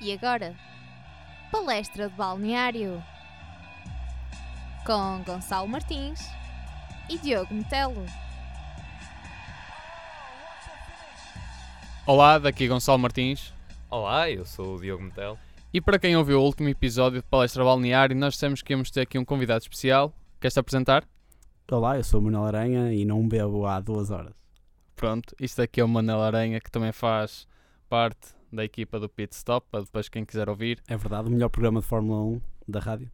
E agora, palestra de balneário com Gonçalo Martins e Diogo Metelo. Olá, daqui Gonçalo Martins. Olá, eu sou o Diogo Metel. E para quem ouviu o último episódio de Palestra Balneário, nós dissemos que íamos ter aqui um convidado especial. Queres-te apresentar? Olá, eu sou o Manuel Aranha e não bebo há duas horas. Pronto, isto aqui é o Manel Aranha, que também faz parte da equipa do Pit Stop, para depois quem quiser ouvir. É verdade, o melhor programa de Fórmula 1 da rádio.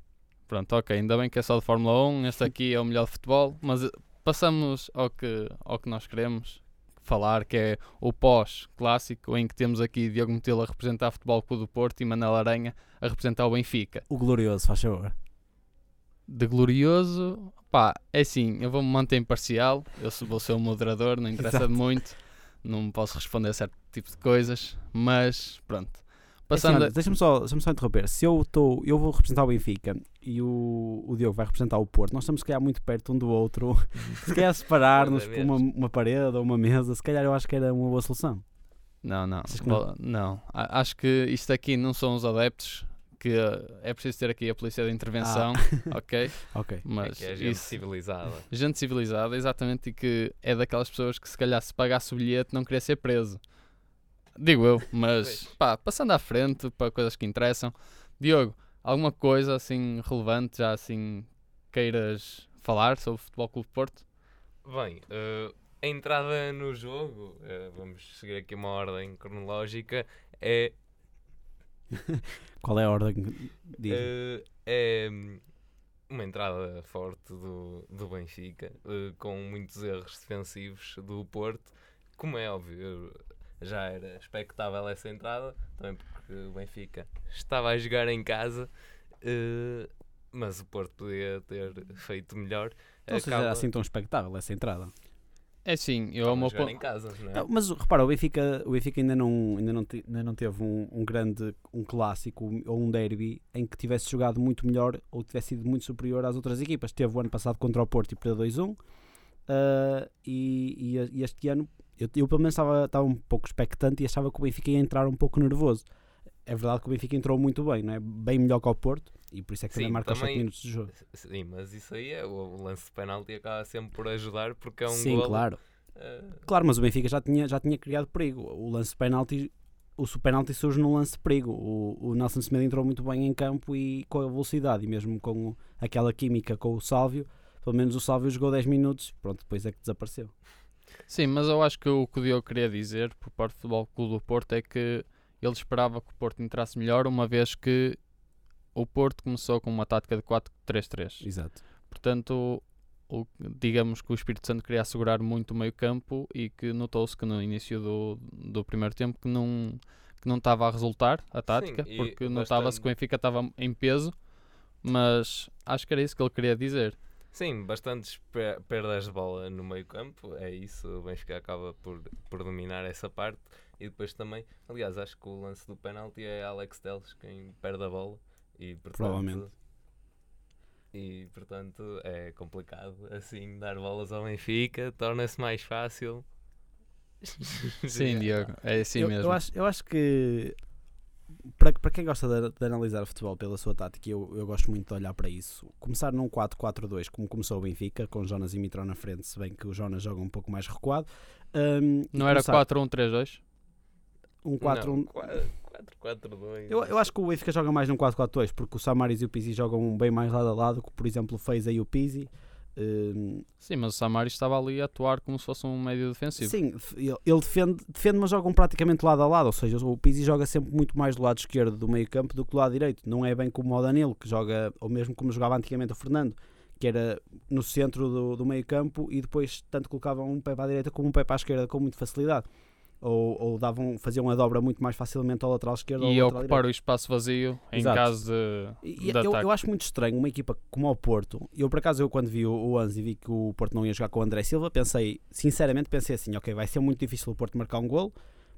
Pronto, ok, ainda bem que é só de Fórmula 1, este aqui é o melhor de futebol, mas eh, passamos ao que, ao que nós queremos falar, que é o pós-clássico, em que temos aqui Diogo Metelo a representar o Futebol Clube do Porto e Manel Aranha a representar o Benfica. O glorioso, faz favor. De glorioso, pá, é assim, eu vou-me manter imparcial, eu vou ser o moderador, não interessa muito, não posso responder a certo tipo de coisas, mas pronto. É assim, Passando olha, a- Deixa-me só, deixa só interromper. Se eu estou, eu vou representar o Benfica e o, o Diogo vai representar o Porto, nós estamos se calhar muito perto um do outro. se calhar separar-nos por uma, uma parede ou uma mesa, se calhar eu acho que era uma boa solução. Não, não, não? Não. Acho que isto aqui não são os adeptos, que eh, é preciso ter aqui a polícia de intervenção, ok? Ok. É Mas que é gente isso, civilizada. gente civilizada, exatamente, e que é daquelas pessoas que se calhar se pagasse o bilhete não queria ser preso. Digo eu, mas pá, passando à frente para coisas que interessam. Diogo, alguma coisa assim relevante, já assim queiras falar sobre o Futebol Clube Porto? Bem, eh, a entrada no jogo, eh, vamos seguir aqui uma ordem cronológica, é, Qual é a ordem? Diz. eh, é hum, uma entrada forte do, do Benfica, com muitos erros defensivos do Porto. Como é óbvio, já era expectável essa entrada, também porque o Benfica estava a jogar em casa, eh, mas o Porto podia ter feito melhor. Não se era Acaba- assim tão expectável essa entrada. É assim, eu Estava ao a meu jogar ponto. em casa, não é? Não, mas repara, o Benfica, o Benfica ainda, não, ainda, não te- ainda não teve um, um grande um clássico ou um derby em que tivesse jogado muito melhor ou tivesse sido muito superior às outras equipas. Teve o ano passado contra o Porto e perdeu 2-1 ah, e, a- e este ano eu, eu pelo menos estava, estava um pouco expectante e achava que o Benfica ia entrar um pouco nervoso. É verdade que o Benfica entrou muito bem, não é? bem melhor que o Porto e por isso é que também Sim, marca os 7 também- minutos de jogo. Sim, mas isso aí é o, lance de penalti acaba sempre por ajudar porque é um Sim, golo, claro. eh, Claro, mas o Benfica já tinha, já tinha criado perigo. O lance de penalti, o penalti surge num lance de perigo. O, o Nelson Semedo entrou muito bem em campo e com a velocidade e mesmo com o- aquela química com o Sálvio, pelo menos o Sálvio jogou 10 minutos, pronto, depois é que desapareceu. Sim, mas eu acho que o que o Diogo queria dizer por parte do Futebol Clube do Porto é que ele esperava que o Porto entrasse melhor, uma vez que o Porto começou com uma tática de 4-3-3. Exato. Portanto, o, digamos que o Espírito Santo queria assegurar muito o meio campo e que notou-se que no início do, do primeiro tempo que não que não estava a resultar a tática, e porque notava-se que o Benfica estava em peso, mas acho que era isso que ele queria dizer. Sim, bastantes pe- perdas de bola no meio campo, é isso, o Benfica acaba por, por dominar essa parte e depois também, aliás, acho que o lance do penalti é Alex Teles quem perde a bola e portanto, Provavelmente. e portanto é complicado assim dar bolas ao Benfica, torna-se mais fácil. Sim, Diogo, é assim eu, mesmo. eu acho, eu acho que para, para quem gosta de, de analisar o futebol pela sua tática, eu, eu gosto muito de olhar para isso. Começar num 4-4-2, como começou o Benfica, com Jonas e Mitro na frente, se bem que o Jonas joga um pouco mais recuado. E Não era começar 4-1-3-2? Um 4 Não, um, 4-4-2. eu, eu acho que o Benfica joga mais num 4-4-2, porque o Samaris e o Pizzi jogam bem mais lado a lado, que por exemplo fez aí o Pizzi. Hum, Sim, mas o Samaris estava ali a atuar como se fosse um médio defensivo. sim, ele, ele defende, defende, mas jogam praticamente lado a lado, ou seja, o Pizzi joga sempre muito mais do lado esquerdo do meio campo do que do lado direito. Não é bem como o Danilo, que joga, ou mesmo como jogava antigamente o Fernando, que era no centro do, do meio campo e depois tanto colocavam um pé para a direita como um pé para a esquerda com muita facilidade. Ou, ou davam, faziam a dobra muito mais facilmente ao lateral esquerdo E ocupar direito. o espaço vazio em Exato. caso de, E- de eu, eu acho muito estranho uma equipa como o Porto. Eu, por acaso, eu quando vi o, o Anzi e vi que o Porto não ia jogar com o André Silva, pensei, sinceramente, pensei assim: ok, vai ser muito difícil o Porto marcar um gol,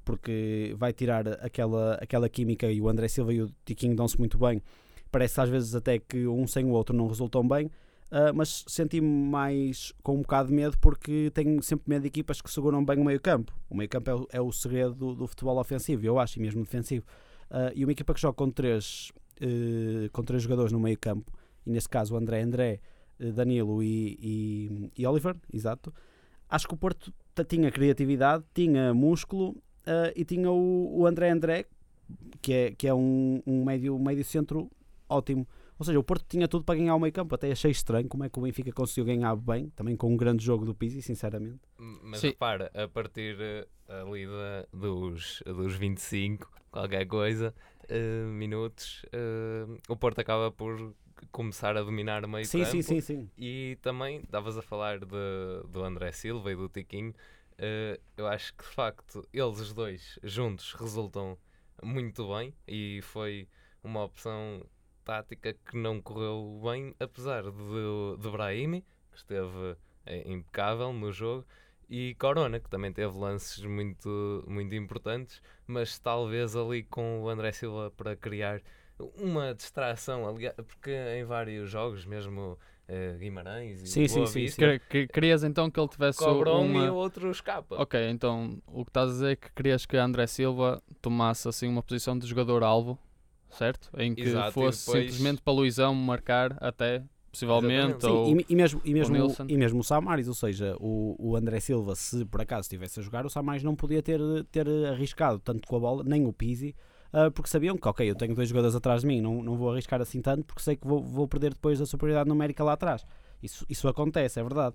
porque vai tirar aquela, aquela química e o André Silva e o Tiquinho dão-se muito bem. Parece às vezes até que um sem o outro não resultam bem. Ah, mas senti-me mais com um bocado de medo porque tenho sempre medo de equipas que seguram bem o meio campo. O meio campo é o, é o segredo do, do futebol ofensivo, eu acho, e mesmo defensivo. Uh, e uma equipa que joga com três, uh, com três jogadores no meio campo, e neste caso o André André, uh, Danilo e, e, e, Oliver, exato. Acho que o Porto tinha criatividade, tinha músculo e tinha o, o, André André, que é, que é um, um médio, médio centro ótimo. Ou seja, o Porto tinha tudo para ganhar o meio campo. Até achei estranho como é que o Benfica conseguiu ganhar bem, também com um grande jogo do Pizzi, sinceramente. Mas Sim. repara, a partir uh, ali da, dos, dos 25, qualquer coisa, uh, minutos, uh, o Porto acaba por começar a dominar o meio sim, campo. Sim, sim, sim. E também, estavas a falar de, do André Silva e do Tiquinho. eu acho que de facto eles os dois juntos resultam muito bem e foi uma opção tática que não correu bem, apesar de, de Brahimi, que esteve é, impecável no jogo, e Corona, que também teve lances muito, muito importantes, mas talvez ali com o André Silva para criar uma distração, aliás, porque em vários jogos, mesmo uh, Guimarães e sim, Boa sim, Vista, sim. Que, querias então que ele tivesse uma... e o outro escapa. Ok, então o que estás a dizer é que querias que André Silva tomasse assim uma posição de jogador-alvo certo? Em que Exato, fosse depois... simplesmente para Luizão marcar até, possivelmente. Sim, ou, e, e, mesmo, e, mesmo, o, e mesmo o Samaris, ou seja, o, o André Silva, se por acaso estivesse a jogar, o Samaris não podia ter, ter arriscado tanto com a bola, nem o Pizzi, uh, porque sabiam que, ok, eu tenho dois jogadores atrás de mim, não, não vou arriscar assim tanto, porque sei que vou, vou perder depois a superioridade numérica lá atrás. Isso, isso acontece, é verdade.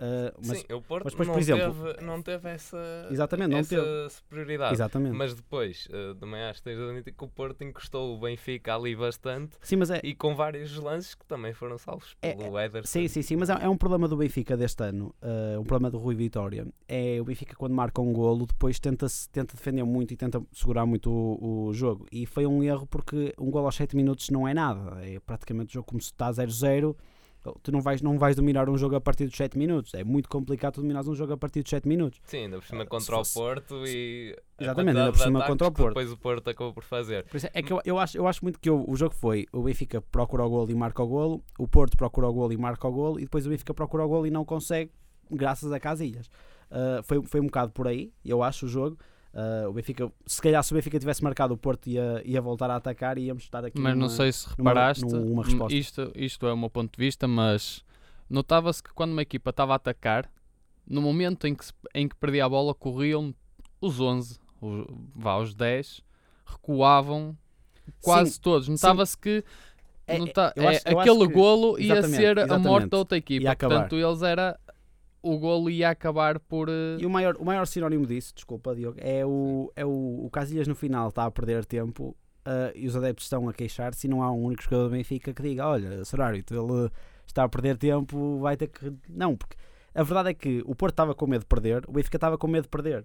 Uh, mas, Sim, o Porto mas depois, não, por exemplo, teve, não teve essa, exatamente, não essa teve. superioridade. Exatamente. Mas depois, uh, também acho que tens de admitir que o Porto encostou o Benfica ali bastante sim, mas é, e com vários lances que também foram salvos é, pelo Ederson. Sim, sim, sim, mas é, é um problema do Benfica deste ano, uh, um problema do Rui Vitória. É o Benfica quando marca um golo, depois tenta, tenta defender muito e tenta segurar muito o, o jogo. E foi um erro porque um golo aos 7 minutos não é nada. É praticamente o jogo como se está 0-0 tu não vais, não vais dominar um jogo a partir dos 7 minutos. É muito complicado tu dominares um jogo a partir dos 7 minutos. Sim, ainda por cima ah, contra o Porto e. Exatamente, ainda por cima contra o Porto. Depois o Porto acabou por fazer. Por é, que eu, eu, acho, eu acho muito que o, o jogo foi: o Benfica procura o golo e marca o golo, o Porto procura o golo e marca o golo, e depois o Benfica procura o golo e não consegue, graças a Casilhas. Uh, foi, foi um bocado por aí, eu acho, o jogo. Uh, o Benfica, se calhar se o Benfica tivesse marcado o Porto ia, ia voltar a atacar e íamos estar aqui mas numa, não sei se reparaste numa, numa resposta. Isto, isto é o meu ponto de vista mas notava-se que quando uma equipa estava a atacar, no momento em que, em que perdia a bola, corriam os 11, os, vá, os 10, recuavam quase sim, todos. Notava-se que é, nota, é, acho, aquele que, golo ia ser a morte da outra equipa. Portanto, eles era o golo ia acabar por. Uh... E o maior, o maior sinónimo disso, desculpa, Diogo, é o, é o, o Casilhas no final está a perder tempo uh, e os adeptos estão a queixar-se e não há um único jogador do Benfica que diga: Olha, Sorário, ele está a perder tempo, vai ter que. Não, porque a verdade é que o Porto estava com medo de perder, o Benfica estava com medo de perder.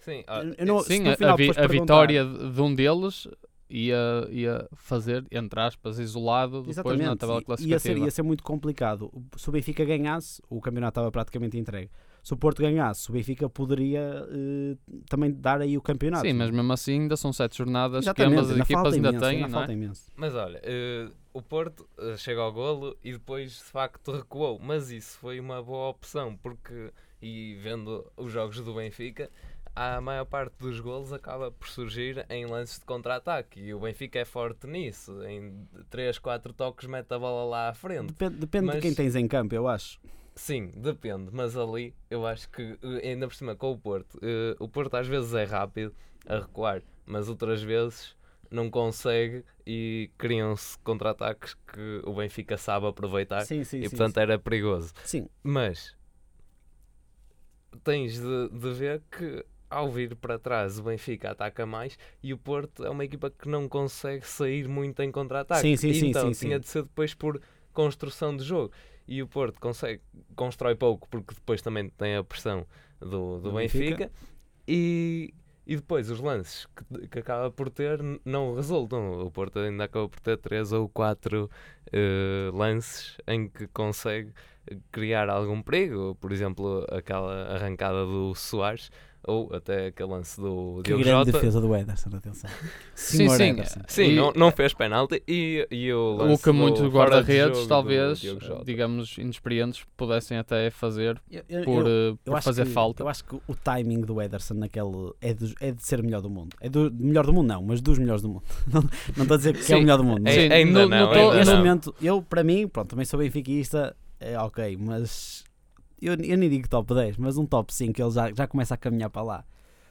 Sim, não, sim a, vi, a vitória de um deles ia, ia fazer, entre aspas, isolado depois Exatamente. na tabela classificativa. Ia ser, ia ser muito complicado. Se o Benfica ganhasse, o campeonato estava praticamente entregue se o Porto ganhasse, o Benfica poderia uh, também dar aí o campeonato. Sim, mas mesmo assim ainda são sete jornadas Exatamente, que ambas as equipas ainda imenso, têm, ainda não é? Imenso. Mas olha, uh, o Porto uh, chega ao golo e depois de facto recuou, mas isso foi uma boa opção, porque, e vendo os jogos do Benfica, a maior parte dos golos acaba por surgir em lances de contra-ataque e o Benfica é forte nisso. Em 3, 4 toques mete a bola lá à frente. Depende, depende mas... de quem tens em campo, eu acho. Sim, depende, mas ali eu acho que eh, ainda por cima com o Porto, uh, o Porto às vezes é rápido a recuar, mas outras vezes não consegue e criam-se contra-ataques que o Benfica sabe aproveitar sim, sim, e sim, portanto era perigoso. Sim. Mas tens de, de ver que ao vir para trás o Benfica ataca mais e o Porto é uma equipa que não consegue sair muito em contra-ataque. Sim, sim, sim, então sim, tinha de ser depois por construção de jogo e o Porto consegue, constrói pouco porque depois também tem a pressão do, do, Benfica, Benfica, E, e depois os lances que, que acaba por ter não resultam. O Porto ainda acaba por ter 3 ou 4 uh, eh, lances em que consegue criar algum perigo. Por exemplo, aquela arrancada do Soares ou até aquele lance do Que Diogo grande Jota. defesa do Ederson, atenção. Sim, Senhor sim. Ederson. Sim, E- não, não fez penalti e, e o O lance que muitos do guarda-redes, do talvez, digamos, inexperientes, pudessem até fazer Eu- eu- por, eu- eh, eu por acho fazer que- falta. Eu acho que o timing do Ederson naquele é, dos- é de ser melhor do mundo. É do melhor do mundo, não, mas dos melhores do mundo. não não estou a dizer que é Sim. o melhor do mundo. mas É- ainda no- não, no ainda neste não. momento, eu, para mim, pronto, também sou benfiquista, é ok, mas eu, eu nem digo top 10, mas um top 5 ele já, já começa a caminhar para lá.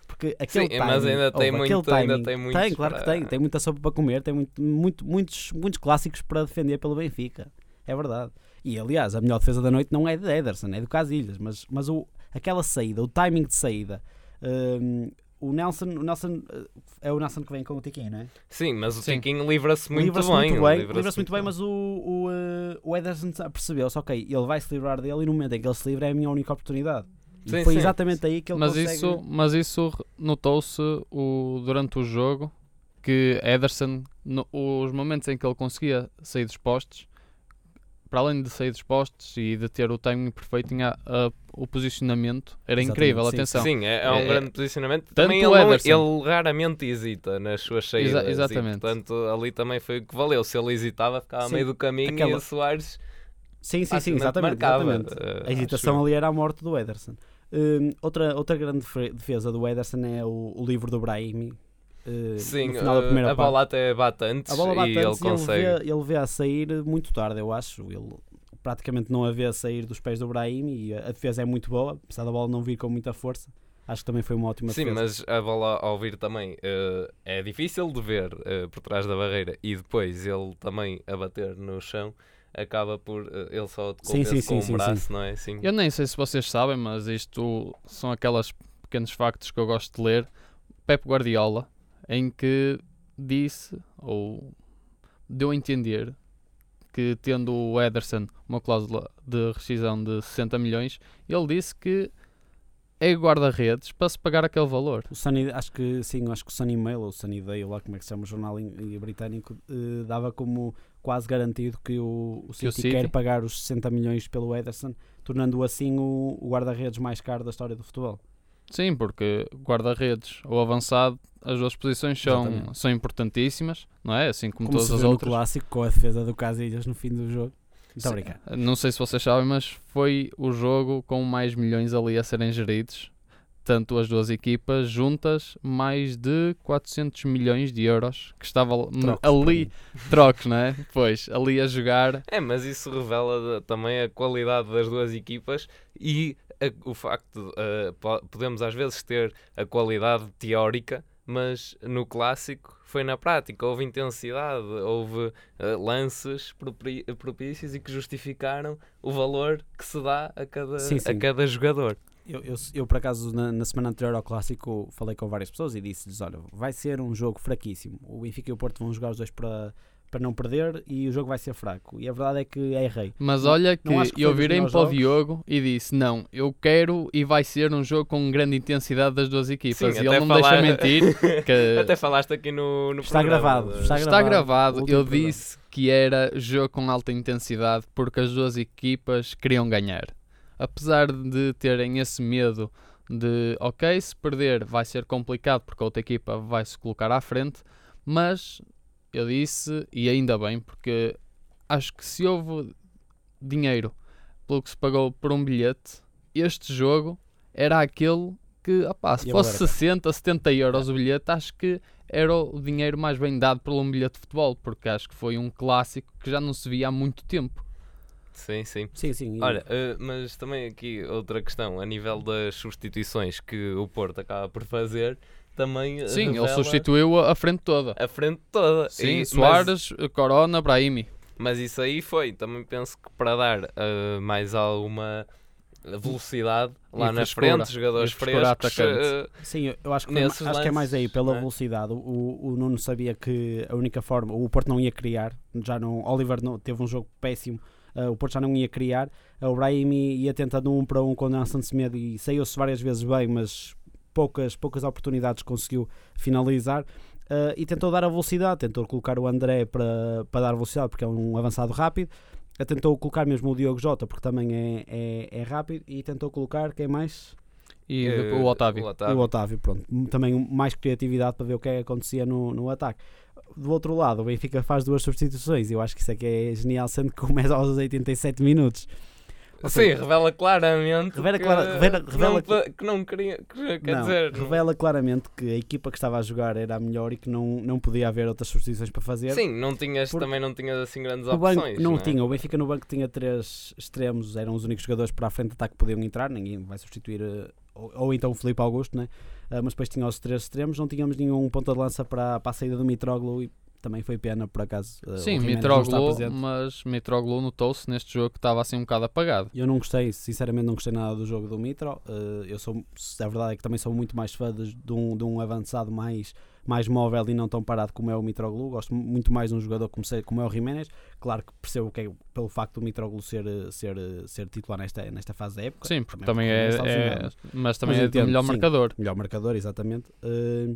Porque aquele Sim, mas timing- ainda tem ouve, muito- aquele ainda timing- tem muitos claro que para- tem, tem muita sopa para comer, tem muito, muito- muitos, muitos clássicos para defender pelo Benfica. É verdade. E aliás, a melhor defesa da noite não é de Ederson, é do Casilhas, mas, mas o, aquela saída, o timing de saída. hum, o Nelson, o Nelson eh, é o Nelson que vem com o Tiquinho, não é? Sim, mas o Sim. Tiquinho livra-se muito, Livra-se bem. muito bem, livra-se livra-se muito bem, mas o, o, eh, o Ederson percebeu-se, ok, ele vai se livrar dele e no momento em que ele se livra é a minha única oportunidade. E Sim, foi sim. exatamente aí que ele mas consegue... isso, mas isso notou-se o- durante o jogo que Ederson, no- os momentos em que ele conseguia sair dos postes, para além de sair dos postes e de ter o timing perfeito, tinha a- o posicionamento, era Exatamente, incrível, sim, atenção. Sim, é, é um É- grande posicionamento. tanto Também o ele, Ederson. ele raramente hesita nas suas saídas. e, exatamente. portanto, ali também foi o que valeu. Se ele hesitava, ficava a Sim, meio do caminho e aquela- o Soares Sim, sim, sim, exatamente. exatamente. eh, A hesitação ali era a morte do Ederson. Hum, outra, outra grande defe- defesa do Ederson é o, o livro do Brahimi. Hum, Sim, no final da eh, primeira a parte. bola até bate antes A bola bate e antes ele e consegue. ele vê, ele vê a sair muito tarde, eu acho. Ele praticamente não a vê a sair dos pés do Brahimi e a defesa é muito boa, apesar da bola não vir com muita força. Acho que também foi uma ótima Sim, defesa. mas a bola ao vir também eh, é difícil de ver eh, por trás da barreira e depois ele também a bater no chão acaba por ele só te Sim, sim, com sim, sim, o braço, não é? Sim. Eu nem sei se vocês sabem, mas isto são aquelas pequenos factos que eu gosto de ler. Pep Guardiola, em que disse ou deu a entender que tendo o Ederson uma cláusula de rescisão de 60 milhões, ele disse que é guarda-redes para se pagar aquele valor. O Sunny, acho que sim, acho que o Sunny Mail ou o Sunny Day, ou lá como é que se chama o jornal in- britânico, eh, dava como quase garantido que o, o Que o City, City- quer pagar os 60 milhões pelo Ederson, tornando-o assim o, o guarda-redes mais caro da história do futebol. Sim, porque guarda-redes ou avançado, as duas posições são, Exatamente. são importantíssimas, não é? Assim como, Como todas se as no outras. clássico com a defesa do Casilhas no fim do jogo. Muito obrigado. Não sei se vocês sabem, mas foi o jogo com mais milhões ali a serem geridos. Tanto as duas equipas juntas, mais de 400 milhões de euros que Trocos, ali, trocos, não é? Pois, ali a jogar. É, mas isso revela também a qualidade das duas equipas e a- o facto de po- podemos às vezes ter a qualidade teórica, mas no clássico foi na prática, houve intensidade, houve eh, lances propícios e que justificaram o valor que se dá a cada, Sim, sim. A cada jogador. Eu, eu, eu, por acaso, na, na semana anterior ao Clássico, falei com várias pessoas e disse-lhes: Olha, vai ser um jogo fraquíssimo. O Benfica e o Porto vão jogar os dois para, para não perder e o jogo vai ser fraco. E a verdade é que errei. Mas Não- olha que, que eu virei-me para o. Diogo e disse: Não, eu quero e vai ser um jogo com grande intensidade das duas equipas. Sim, e ele não falar- me deixa mentir. Que Até falaste aqui no, no Está programa, gravado, está Está gravado. gravado, eu programa. disse que era jogo com alta intensidade porque as duas equipas queriam ganhar. Apesar de terem esse medo de, ok, se perder vai ser complicado porque a outra equipa vai se colocar à frente, mas eu disse, e ainda bem, porque acho que se houve dinheiro pelo que se pagou por um bilhete, este jogo era aquele que, opá, se E fosse agora? 60, 70 euros o bilhete, acho que era o dinheiro mais bem dado por um bilhete de futebol, porque acho que foi um clássico que já não se via há muito tempo. Sim, sim. Sim, sim. e- Olha, eh, mas também aqui outra questão, a nível das substituições que o Porto acaba por fazer, também Sim, ele substituiu a, a frente toda. a frente toda. Sim, E- mas- Soares, Corona, Brahimi. Mas, isso aí foi, também penso que para dar eh, mais alguma velocidade lá na frente, jogadores frescos, atacante. eh, Sim, eu, acho que, foi- acho que é mais aí lances, pela é? velocidade. O, o Nuno sabia que a única forma, o Porto não ia criar, já não, Oliver não, teve um jogo péssimo, uh, o Porto já não ia criar, uh, o Brahimi ia tentando um para um com o Nelson Semedo e saiu-se várias vezes bem, mas poucas, poucas oportunidades conseguiu finalizar. uh, e tentou dar a velocidade, tentou colocar o André para, para dar velocidade, porque é um avançado rápido. Uh, Tentou colocar mesmo o Diogo Jota, porque também é, é, é rápido. E tentou colocar quem mais? E Eh, depois o Otávio. O E Otávio. o Otávio, pronto. Também mais criatividade para ver o que é que acontecia no, no ataque. Do outro lado, o Benfica faz duas substituições. Eu acho que isso é que é genial, sendo que começa aos 87 minutos. Sim, revela claramente Revela que, clara- revela- revela não, que- pa- que não queria. que- quer não, dizer, revela claramente que a equipa que estava a jogar era a melhor e que não, não podia haver outras substituições para fazer. sim, não tinhas, também não tinhas assim grandes No banco opções. não, é? tinha, o Benfica no banco tinha três extremos, eram os únicos jogadores para a frente de ataque que podiam entrar, ninguém vai substituir, eh, ou, ou então o Felipe Augusto, né? Ah, mas depois tinha os três extremos, não tínhamos nenhum ponta de lança para, para a saída do Mitroglou e também foi pena por acaso. eh, Sim, Mitroglou, mas Mitroglou notou-se neste jogo que estava assim um bocado apagado. Eu não gostei, sinceramente não gostei nada do jogo do Mitro. eh, eu sou, a verdade é que também sou muito mais fã de, de um, de um avançado mais, mais móvel e não tão parado como é o Mitroglou. Gosto muito mais de um jogador como, como é o Jiménez. Claro que percebo que é pelo facto do Mitroglou ser, eh, ser, ser titular nesta, nesta fase da época. Sim, porque também é, está é- lesionado. mas também Mas é entendo, o melhor sim. marcador. Melhor marcador, exatamente. Eh,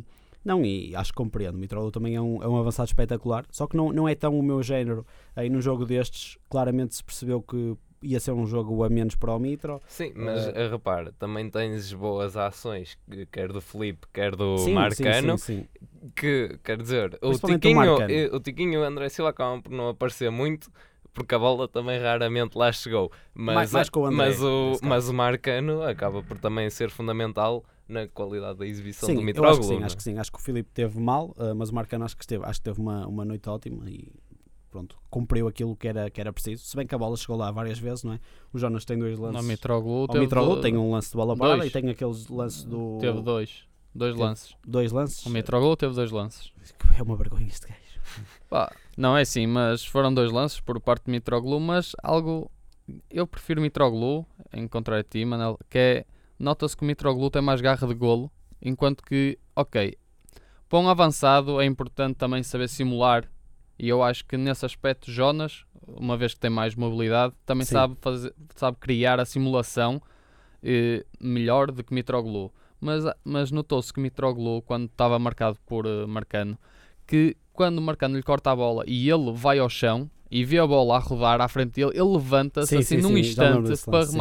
não, e acho que compreendo. O Mitroglou também é um, é um avançado espetacular. Só que não, não é tão o meu género. Aí num jogo destes, claramente se percebeu que ia ser um jogo a menos para o Mitro. Sim, mas eh, repara, também tens boas ações, que- quer do Felipe, quer do Sim, Marcano, sim, sim, que quer dizer, o o Tiquinho, Marcano. eh, o Tiquinho e o André Silva acabam por não aparecer muito. Porque a bola também raramente lá chegou. Mas, Mais- mais o André, mas, o, mas o Marcano acaba por também ser fundamental na qualidade da exibição Sim, do Mitroglou. acho que sim, é? acho que sim. Acho que o Filipe teve mal, uh, mas o Marcano acho que esteve, acho que teve uma, uma noite ótima e pronto, cumpriu aquilo que era, que era preciso. Se bem que a bola chegou lá várias vezes, não é? O Jonas tem dois No lances. Mitroglou O teve, Mitroglou tem um lance de bola parada dois. e tem aqueles lances do. teve dois. Dois Teve- lances. dois lances. O Mitroglou teve dois lances. É uma vergonha este gajo. Pá, não é assim, mas foram dois lances por parte de Mitroglou, mas algo. Eu prefiro Mitroglou, em contrário a ti, Manel, que é. Nota-se que o Mitroglou tem mais garra de golo, enquanto que, ok, para um avançado é importante também saber simular, e eu acho que nesse aspecto Jonas, uma vez que tem mais mobilidade, também Sim. sabe, fazer, sabe criar a simulação eh, melhor do que Mitroglou. Mas, mas notou-se que Mitroglou, quando estava marcado por eh, Marcano, que quando o Marcano lhe corta a bola e ele vai ao chão e vê a bola a rodar à frente dele, ele levanta-se Sim, assim sim, num sim, instante para lance, sim.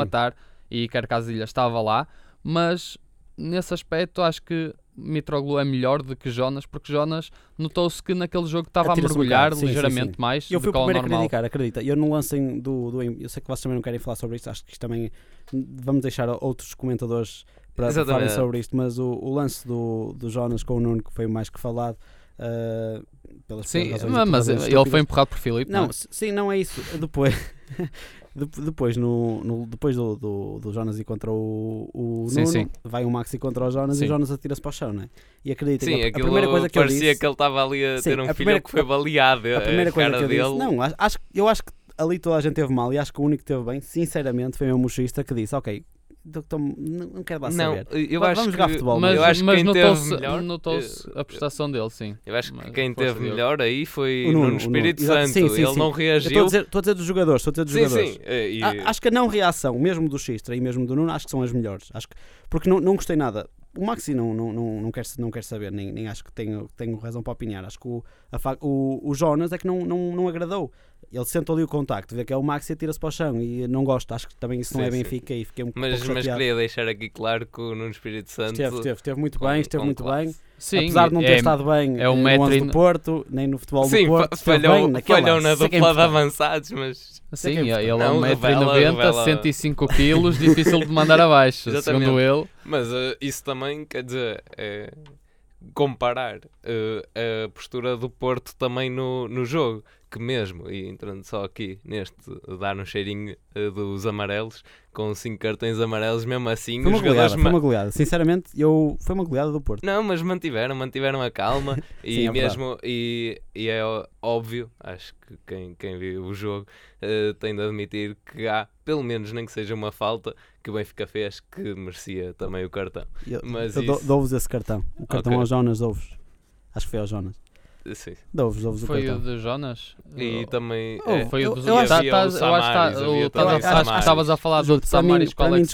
E Carcasilha estava lá, mas nesse aspecto acho que Mitroglou é melhor do que Jonas, porque Jonas notou-se que naquele jogo estava a um mergulhar bocado, sim, sim, ligeiramente sim. mais Eu fui do o que ao primeiro a normal. criticar, acredita. Eu não lancem do, do. Eu sei que vocês também não querem falar sobre isto, acho que isto também. Vamos deixar outros comentadores para, para falarem Exatamente. sobre isto, mas o, o lance do, do Jonas com o Nuno, que foi o mais que falado, ah, pelas Sim, mas, mas ele foi empurrado por Filipe, não, Não, é? sim, não é isso. Depois, dep- depois, no, no- depois do, do, do Jonas e contra o, o Sim, Nuno, sim. vai o Maxi contra o Jonas e Sim. o Jonas atira-se para o chão, não é? E acredita Sim, que a, a primeira coisa que eu parecia disse, que ele estava ali a ter um a filho que foi baleado. a primeira coisa que eu dele. disse, não, acho, eu acho que ali toda a gente teve mal e acho que o único que teve bem, sinceramente, foi o mochista que disse, ok, não, não quero lá não, saber. eu acho vamos que, jogar futebol, mas, eu acho que mas quem notou-se teve melhor, notou-se eh, a prestação dele, sim. Eu acho que Mas quem teve melhor aí foi O Nuno, Nuno Espírito Nuno. Santo. sim, sim, ele sim. não Eu estou a reagiu. dizer, estou a dizer dos jogadores, estou a dizer dos Sim, jogadores. sim. eh, e- A- acho que a não reação, mesmo do Xistra e mesmo do Nuno, acho que são as melhores. Acho que, porque não, não gostei nada. O Maxi não, não, não, não, quer, não quer saber, nem, nem acho que tenho, tenho razão para opiniar. Acho que o, a o, o Jonas é que não, não, não agradou. Ele sentou ali o contacto, vê que é o Maxi e tira-se para o chão e não gosto. Acho que também isso não Sim, é sim. Benfica e fiquei um mas, pouco mas chateado. queria deixar aqui claro que o Nuno Espírito Santo. Esteve, esteve, esteve muito com- bem, esteve muito classe. bem. Sim, Apesar de não ter é- estado bem é um no metro 11 e- do Porto, nem no futebol Sim, do Porto. falhou, bem naquela, falhou na é dupla de avançados, mas. Sim, é ele é importante. Não, 1,90m, revela- revela- 105 kg, difícil de mandar abaixo, Exatamente. segundo ele. Mas eh, isso também, quer dizer, é comparar eh, a postura do Porto também no, no jogo, que mesmo, e entrando só aqui neste, dar um cheirinho eh, dos amarelos, com cinco cartões amarelos, mesmo assim, Foi uma os goleada, foi ma- uma goleada. Sinceramente, eu, foi uma goleada do Porto. Não, mas mantiveram, mantiveram a calma e Sim, é mesmo e, e é óbvio, acho que quem, quem viu o jogo eh, tem de admitir que há, pelo menos nem que seja uma falta, que o Benfica fez que merecia também o cartão. Eu, Mas eu isso- dou-vos esse cartão. O cartão Ok. ao Jonas dou-vos. Acho que foi ao Jonas. Sim. Foi o de Jonas? E também. Oh, é, Foi eu- o dos eu Eu acho que tá- estavas a falar do Samaris com para o mim Alex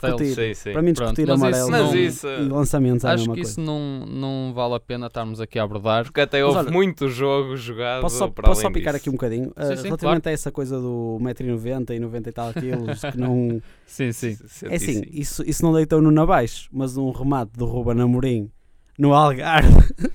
sim. Para mim, discutir amarelo e lançamentos é Acho que isso não, não vale a pena estarmos aqui a abordar. Porque até houve muito jogo jogado. Posso só, posso picar aqui um bocadinho? Sim, relativamente a essa coisa do 1,90m e 90 e tal quilos, que não. Sim, sim. É assim, 105. isso, isso não deitou no abaixo, mas um remate do Ruben Amorim no Algarve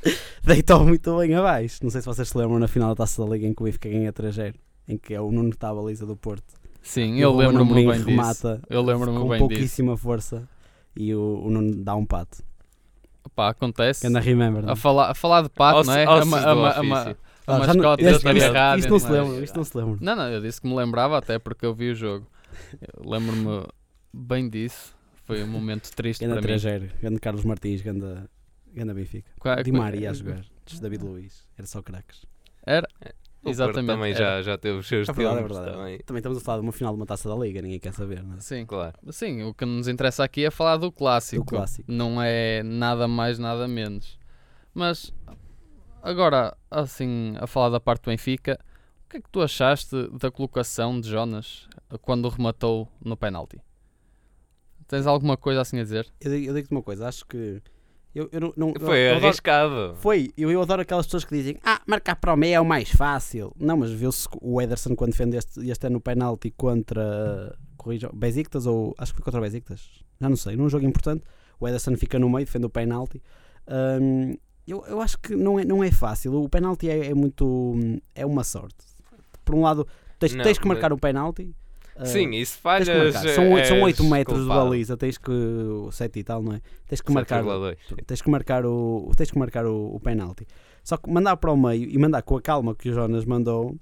deitou muito bem abaixo. Não sei se vocês se lembram na final da taça da Liga em que o Benfica ganha 3-0, em que é o Nuno que está a baliza do Porto. Sim, eu lembro-me bem disso. remata Eu lembro-me com bem disso. pouquíssima força e o, o Nuno dá um pato. Pá, acontece. Que anda a remember. não é? A falar, a falar de pato, não é? A, a, a, a Ah, mascote da isto- rádio. Isto não se mas- lembra, isto não se lembra. Não, não, eu disse que me lembrava até porque eu vi o jogo. Lembro-me bem disso. Foi um momento triste Ganda para mim. 3-0, ganda Carlos Martins, ganda, ganda Benfica. Qua- Di Maria a jogar, David Luiz, era só craques. Era, O Porto exatamente. também era. já, já teve os seus É verdade, é verdade. também. Também estamos a falar de uma final de uma taça da Liga, ninguém quer saber, não é? Sim, Claro. sim, o que nos interessa aqui é falar do clássico. Do clássico. Não é nada mais, nada menos. Mas agora, assim, a falar da parte do Benfica, o que é que tu achaste da colocação de Jonas quando rematou no penalti? Tens alguma coisa assim a dizer? Eu digo-te uma coisa, acho que. Eu, eu não, Foi eu adoro- arriscado. Foi, eu, eu adoro aquelas pessoas que dizem Ah, marcar para o meio é o mais fácil. Não, mas viu-se o Ederson quando defende este, este ano o penalti contra. Corrijam, Besiktas ou. Acho que foi contra o Besiktas. Já não sei, num jogo importante. O Ederson fica no meio, defende o penalti. Hum, eu, eu acho que não é, não é fácil. O penalti é, é muito. É uma sorte. Por um lado, tens, Não, tens que mas- marcar o penalti. Ah, Sim, isso falhas. marcar. São, oito- são és 8 metros de baliza, tens que. 7 e tal, não é? Tens que marcar. 7,2. Tens que marcar o, tens que marcar o, o penalti. Só que mandar para o meio e mandar com a calma que o Jonas mandou,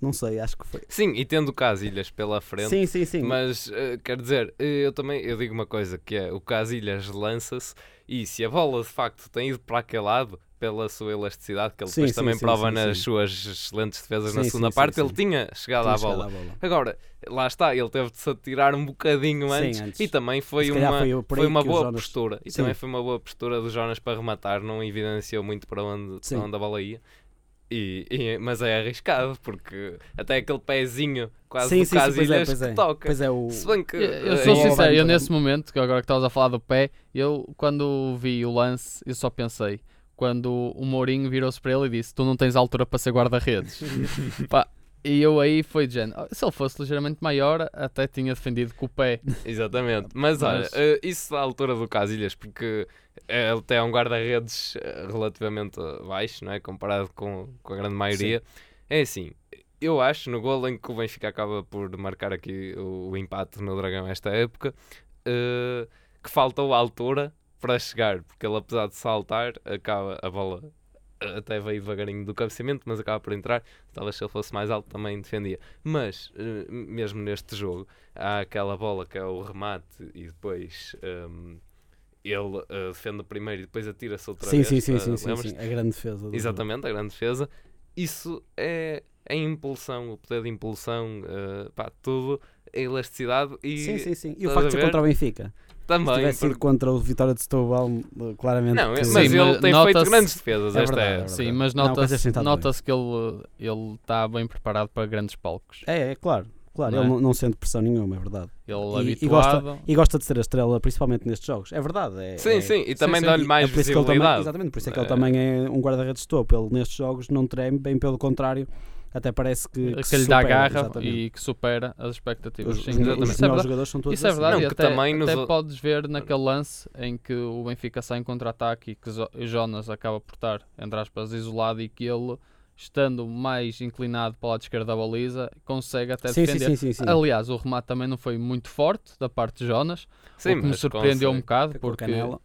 não sei, acho que foi. Sim, e tendo Casilhas pela frente. Sim, sim, sim. Mas eh, quer dizer, eh, eu também eu digo uma coisa que é o Casilhas lança-se e se a bola de facto tem ido para aquele lado pela sua elasticidade, que ele Sim, depois sim, também sim, prova sim, nas sim. suas excelentes defesas na segunda sim, parte, sim, ele sim. tinha chegado Tinha à chegado bola. à bola. Agora, lá está, ele teve de se atirar um bocadinho Sim, antes, antes. e também foi Se uma, foi foi uma boa Jonas- postura. E Sim. também foi uma boa postura do Jonas para rematar, não evidenciou muito para onde, para onde a bola ia. E, e- mas é arriscado, porque até aquele pezinho quase Sim, do sim, sim, pois é, pois é. que toca. Pois é, o. Se bem que. Eu, eu sou é- sincero, eu nesse momento, que agora que estavas a falar do pé, eu quando vi o lance, eu só pensei, quando o Mourinho virou-se para ele e disse: Tu não tens altura para ser guarda-redes. E eu aí foi de género. "Ah, Se ele fosse ligeiramente maior, até tinha defendido com o pé. Exatamente. Mas olha, Mas- eh, isso à altura do Casilhas, porque eh, ele tem um guarda-redes eh, relativamente baixo, não é? Comparado com, com a grande maioria. É assim, eu acho, no gol em que o Benfica acaba por marcar aqui o, o empate no Dragão esta época, eh, que faltou a altura para chegar, porque ele apesar de saltar, acaba a bola eh, até veio devagarinho do cabeceamento, mas acaba por entrar. Talvez se ele fosse mais alto também defendia. Mas, eh, mesmo neste jogo, há aquela bola que é o remate e depois ehm, ele eh, defende o primeiro e depois atira-se outra Sim, vez. sim, sim, eh, sim, sim. A grande defesa. do- Exatamente, a grande defesa. Isso é a impulsão, o poder de impulsão, eh, pá, tudo, a elasticidade e Sim, sim, sim. E o facto de ser contra o Benfica. Se também. tivesse sido porque- contra o Vitória de Setúbal, claramente. Não, que- mas Sim, ele tem feito grandes defesas É esta verdade, é verdade. Sim, mas nota-se sentado nota que ele ele está bem preparado para grandes palcos. É, é claro. Claro, Não é? ele não, não sente pressão nenhuma, é verdade. Ele E- e gosta- habituado. E gosta de ser a estrela, principalmente nestes jogos. É verdade. É, Sim, é- sim, e também dá-lhe mais é ele também, visibilidade. exatamente, por isso é que ele É. também é um guarda-redes de topo. Ele nestes jogos não treme, bem pelo contrário, até parece que, que, se lhe dá garra exatamente. e que supera as expectativas. Os, Sim, os, exatamente. os é jogadores são todos Isso é assim. verdade, Não, que até, também nos até podes ver naquele lance em que o Benfica sai em contra-ataque e que Jonas acaba por estar, entre aspas, isolado e que ele, estando mais inclinado para o lado esquerdo da baliza, consegue até Sim, sim, defender. sim, sim, sim. Aliás, o remate também não foi muito forte da parte de Jonas, Sim, o que me mas surpreendeu um consegue. bocado, Com a porque canela.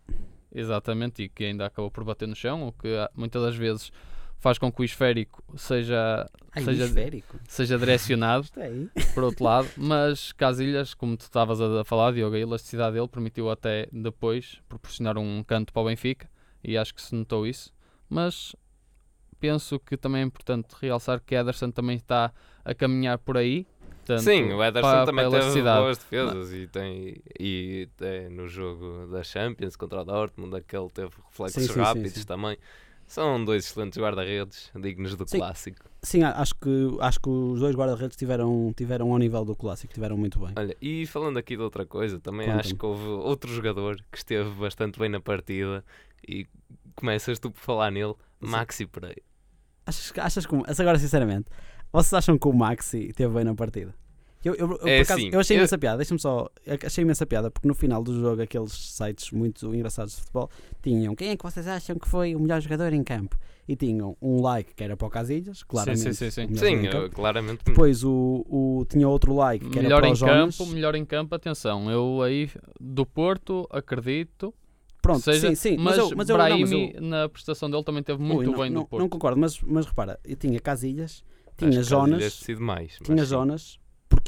Exatamente, e que ainda acabou por bater no chão, o que ah, muitas das vezes faz com que o esférico seja, Ai, seja, hemisférico. seja direcionado é por outro lado, mas Casilhas, como tu estavas a falar, Diogo, a elasticidade dele permitiu até depois proporcionar um canto para o Benfica e acho que se notou isso. Mas penso que também é importante realçar que Ederson também está a caminhar por aí. tanto Sim, o Ederson para- também para teve boas defesas e tem e é, no jogo da Champions contra o Dortmund aquele teve reflexos Sim, sim, sim, rápidos sim. também. São dois excelentes guarda-redes, dignos do Sim. clássico. Sim, acho que, acho que os dois guarda-redes tiveram, tiveram ao nível do clássico, tiveram muito bem. Olha, e falando aqui de outra coisa, também acho que houve outro jogador que esteve bastante bem na partida e começas tu por falar nele. Maxi Pereira. Achas, achas que, agora sinceramente, vocês acham que o Maxi teve bem na partida? Eu, eu, eu, É acaso, assim, eu achei imensa piada, deixa-me só, achei imensa piada porque no final do jogo aqueles sites muito engraçados de futebol tinham quem é que vocês acham que foi o melhor jogador em campo? E tinham um like que era para o Casilhas, claramente. sim, sim, sim. Sim, eu, campo. claramente. Depois o, o, tinha outro like que era melhor para em o Jonas. campo, melhor em campo, atenção. Eu aí do Porto acredito. Pronto, seja, sim, sim, mas, eu, mas eu, não, mas eu- na prestação dele também teve Ui, muito não, bem não, do Porto. não concordo, mas, mas repara, eu tinha Casilhas, tinha Acho Jonas, mais. mas tinha sim. Jonas,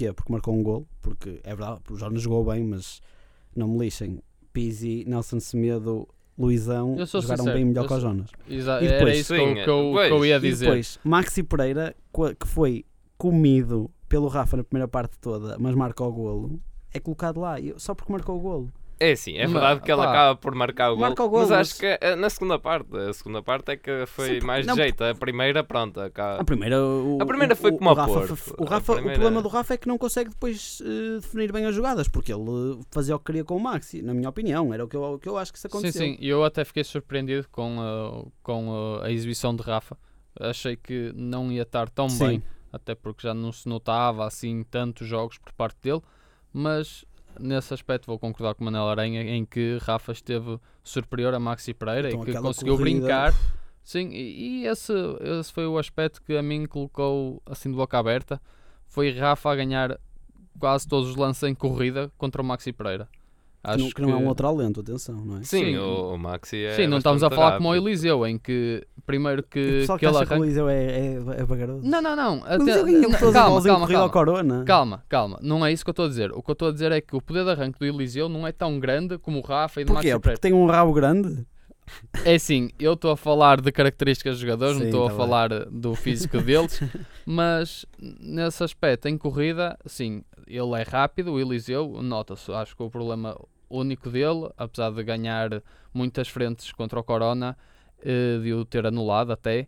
porquê? Porque marcou um gol, porque é verdade, o Jonas jogou bem, mas não me lixem. Pizzi, Nelson Semedo, Luizão jogaram sincero, bem melhor que o Jonas. Exa- E era depois- isso que, eu, Sim, que, eu, que eu pois, ia E dizer. depois, Maxi Pereira, que foi comido pelo Rafa na primeira parte toda, mas marca o golo, é colocado lá, só porque marcou o golo. É sim, é Mas, verdade que ele pá, acaba por marcar o gol. marca o gol, mas mas- acho que eh, na segunda parte, a segunda parte é que foi Sim, mais não, de jeito. A primeira, pronto. A primeira, o, A primeira foi o- como o Rafa, Porto. O, A Rafa, primeira- o problema do Rafa é que não consegue depois eh, definir bem as jogadas, porque ele fazia o que queria com o Maxi, na minha opinião, era o que eu, o que eu acho que isso Sim, aconteceu. sim, e eu até fiquei surpreendido com, a, com a, a exibição de Rafa. Achei que não ia estar tão Sim. bem, até porque já não se notava assim tantos jogos por parte dele, mas nesse aspecto vou concordar com o Manel Aranha em que Rafa esteve superior a Maxi Pereira Então, e que conseguiu corrida- brincar. Sim, e, e esse, esse foi o aspecto que a mim colocou assim de boca aberta. Foi Rafa a ganhar quase todos os lances em corrida contra o Maxi Pereira. Que não, que não é um outro lento, atenção, não é? Sim, Sim. o, o Maxi é. Sim, não estamos a falar como o rápido. Eliseu, em que primeiro que, pessoal que que ele acha que o arranca. Eliseu é, é, é vagaroso. Não, não, não. até- não, calma, calma, calma. Corona. Calma, calma. Não é isso que eu estou a dizer. O que eu estou a dizer é que o poder de arranque do Eliseu não é tão grande como o Rafa e do Porquê? Maxi Porque tem um rabo grande? É assim, eu estou a falar de características dos jogadores, não Sim, estou a tá bem. falar do físico deles, mas nesse aspecto, em corrida, sim, ele é rápido, o Eliseu, nota-se, acho que o problema único dele, apesar de ganhar muitas frentes contra o Corona, eh, de o ter anulado até,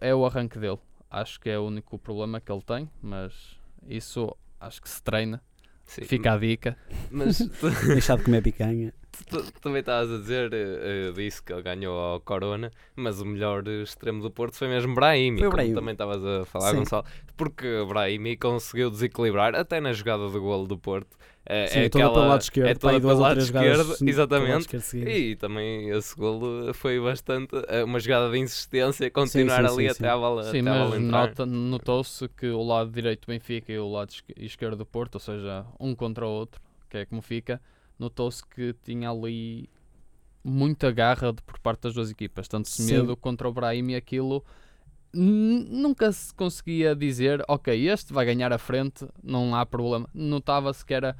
é o arranque dele. Acho que é o único problema que ele tem, mas isso acho que se treina. Sim, Fica a dica. Mas Deixar de comer picanha. Tu também estavas a dizer eh, disso que ele ganhou ao Corona, mas o melhor extremo do Porto foi mesmo Brahimi, Foi o como Brahimi. também estavas a falar, Sim. Gonçalo, porque o Brahimi conseguiu desequilibrar até na jogada do golo do Porto. Eh, Sim, é toda aquela, pelo lado esquerdo. é pá, toda e pelo lado esquerdo, exatamente. esquerdo. E também esse golo foi bastante eh, uma jogada de insistência, continuar sim, ali sim, até sim. à bola, Sim, mas notou-se que o lado direito do Benfica e o lado esque- esquerdo do Porto, ou seja, um contra o outro, que é como fica, notou-se que tinha ali muita garra de- por parte das duas equipas. Tanto Sim. Semedo contra o Brahim e aquilo nunca se conseguia dizer, ok, este vai ganhar a frente, não há problema. Notava-se que era.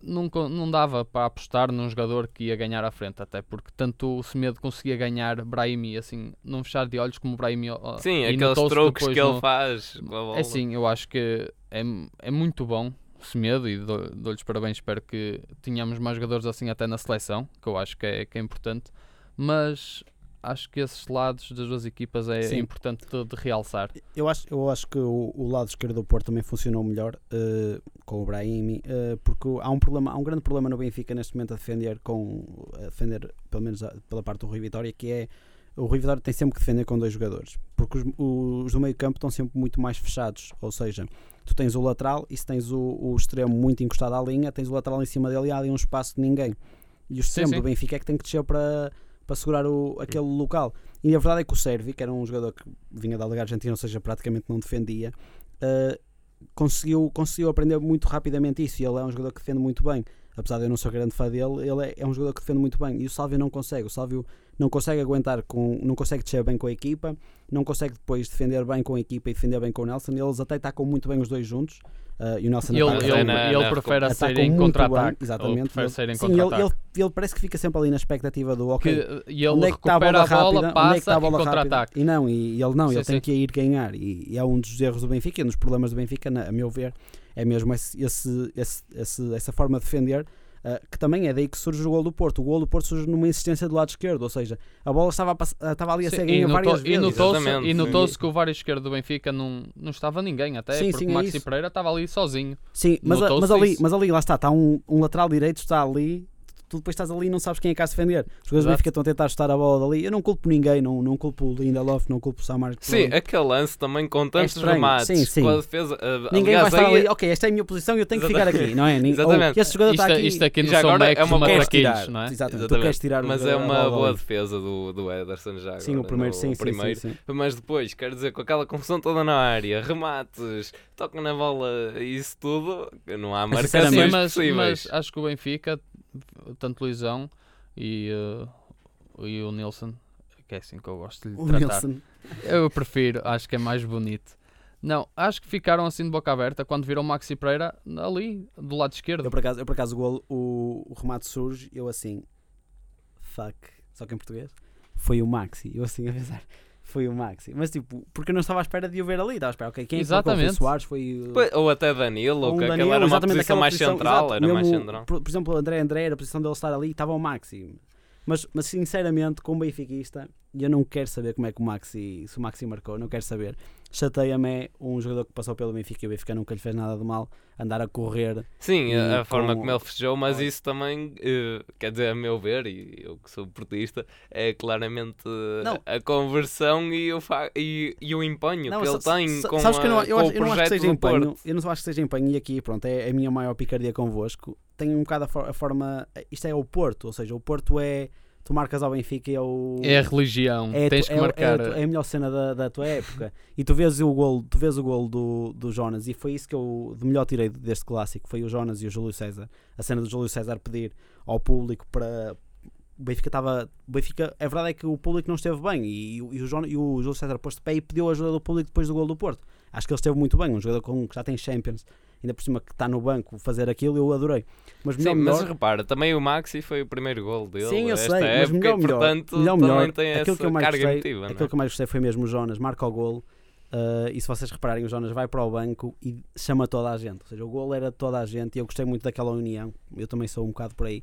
Nunca, não dava para apostar num jogador que ia ganhar à frente, até porque tanto o Semedo conseguia ganhar Brahimi, assim, não fechar de olhos como o Brahimi. Sim, e aqueles depois que ele no- faz a bola. é sim, eu acho que é, é muito bom Semedo e dou- dou-lhes parabéns. Espero que tenhamos mais jogadores assim até na seleção, que eu acho que é, que é importante. Mas acho que esses lados das duas equipas é Sim. importante de, de realçar. Eu acho, eu acho que o, o lado esquerdo do Porto também funcionou melhor eh, com o Brahimi, eh, porque há um, problema, há um grande problema no Benfica neste momento a defender, com, a defender pelo menos a- pela parte do Rui Vitória, que é o Rui Vitória tem sempre que defender com dois jogadores, porque os, os do meio campo estão sempre muito mais fechados, ou seja, tu tens o lateral e se tens o, o extremo muito encostado à linha, tens o lateral em cima dele e há ali um espaço de ninguém. E o extremo sim. do Benfica é que tem que descer para, para segurar o, aquele local. E a verdade é que o Servi, que era um jogador que vinha da Liga Argentina, ou seja, praticamente não defendia, eh, conseguiu, conseguiu aprender muito rapidamente isso. E ele é um jogador que defende muito bem. Apesar de eu não ser grande fã dele, ele é, é um jogador que defende muito bem. E o Sálvio não consegue. O Sálvio não consegue aguentar, com, não consegue descer bem com a equipa, não consegue depois defender bem com a equipa e defender bem com o Nelson. Eles até atacam muito bem os dois juntos. eh, e o Nelson Ele, ataca ele, na- ele na prefere ser em contra-ataque. exatamente. Ele ser em Sim, ele, contra-ataque. ele, ele parece que fica sempre ali na expectativa do ok, Que- E ele onde é que está a bola a bola, rápida? passa onde é que está a bola contra-ataque. E não, e ele não, Sim, ele tem sim. que ir ganhar. E, e é um dos erros do Benfica, e um dos problemas do Benfica, na- a meu ver, é mesmo esse, esse- esse- essa forma de defender Uh, que também é daí que surge o gol do Porto. O gol do Porto surge numa insistência do lado esquerdo, ou seja, a bola estava, a uh, estava ali a ser ganha várias e vezes. e notou-se que o vário esquerdo do Benfica não, não estava ninguém, até Sim, porque sim, o é Maxi isso. Pereira estava ali sozinho. Sim, mas, a- Notou-se mas, ali, isso. mas ali, lá está, está um, um lateral direito, está ali, tu depois estás ali e não sabes quem é que há a se defender. Os jogadores do. Benfica estão a tentar chutar a bola dali. Eu não culpo ninguém, não, não culpo o Lindelof, não culpo o Samar. Sim, aquele lance também com tantos estranho. remates, Sim, sim. com a defesa. uh, Ninguém aliás, vai estar aí- ali, ok, esta é a minha posição e eu tenho que ficar aqui, não é? Exatamente. Ou, este jogador Isto, está é- aqui. isto aqui não já são agora é uma matraquilhos, tirar. não é? Exatamente, tu Exatamente. queres tirar Mas é uma boa ali. defesa do, do Ederson já. Sim, o primeiro, no- sim, primeiro. sim, sim. Mas depois, quer dizer, com aquela confusão toda na área, remates, toca na bola e isso tudo, não há marcações mas, possíveis. mas acho que o Benfica, tanto Luizão e, uh, e o Nilsson, que é assim que eu gosto de lhe O tratar, Nilsson. eu prefiro, acho que é mais bonito. Não, acho que ficaram assim de boca aberta quando viram o Maxi Pereira ali, do lado esquerdo. Eu por acaso, eu, por acaso o, golo, o, o remate surge, eu assim, fuck, só que em português, foi o Maxi. Eu assim a pensar, foi o Maxi. Mas tipo, porque eu não estava à espera de o ver ali, estava à espera, ok, quem é que marcou? Foi o Exatamente. Soares, foi. Pois, Ou até Danilo, ou um que aquela Danilo, era uma exatamente posição aquela mais posição, central. exato, era mais mesmo, central. Por, por exemplo, o André André, era a posição dele estar ali, estava o Maxi. Mas, mas sinceramente, como benfiquista, eu não quero saber como é que o Maxi, se o Maxi marcou, não quero saber. Chateia-me é um jogador que passou pelo Benfica e o Benfica nunca lhe fez nada de mal, andar a correr. Sim, a, a forma com- como ele festejou, mas isso também, eh, quer dizer, a meu ver, e eu que sou portista, é claramente eh, a conversão e o, e, e o empenho Não, que ele tem com, sabes que eu não, a- eu acho, eu não acho que seja empenho, Porto. eu não acho que seja empenho, e aqui pronto, é a minha maior picardia convosco. Tem um bocado a, for- a forma, isto é o Porto, ou seja, o Porto é, tu marcas ao Benfica e é o... É a religião, é, a tens tu- que é- é a marcar. tu- é a melhor cena da, da tua época. E tu vês o gol, tu vês o gol do, do Jonas e foi isso que eu de melhor tirei deste clássico, foi o Jonas e o Júlio César. A cena do Júlio César pedir ao público para o Benfica estava, Benfica, a verdade é que o público não esteve bem e, o- e o, Jonas, e o Júlio César pôs de pé e pediu a ajuda do público depois do gol do Porto. Acho que ele esteve muito bem, um jogador com, que já tem Champions, ainda por cima que está no banco fazer aquilo, eu adorei. Mas melhor, Sim, melhor, mas repara, também o Maxi foi o primeiro gol dele Sim, eu sei, mas época melhor, e portanto melhor, melhor. tem Aquilo essa que eu mais carga gostei- emotiva. é? Aquilo que eu mais gostei foi mesmo o Jonas, marca o golo. uh, e se vocês repararem, o Jonas vai para o banco e chama toda a gente. Ou seja, o golo era de toda a gente e eu gostei muito daquela união. Eu também sou um bocado por aí.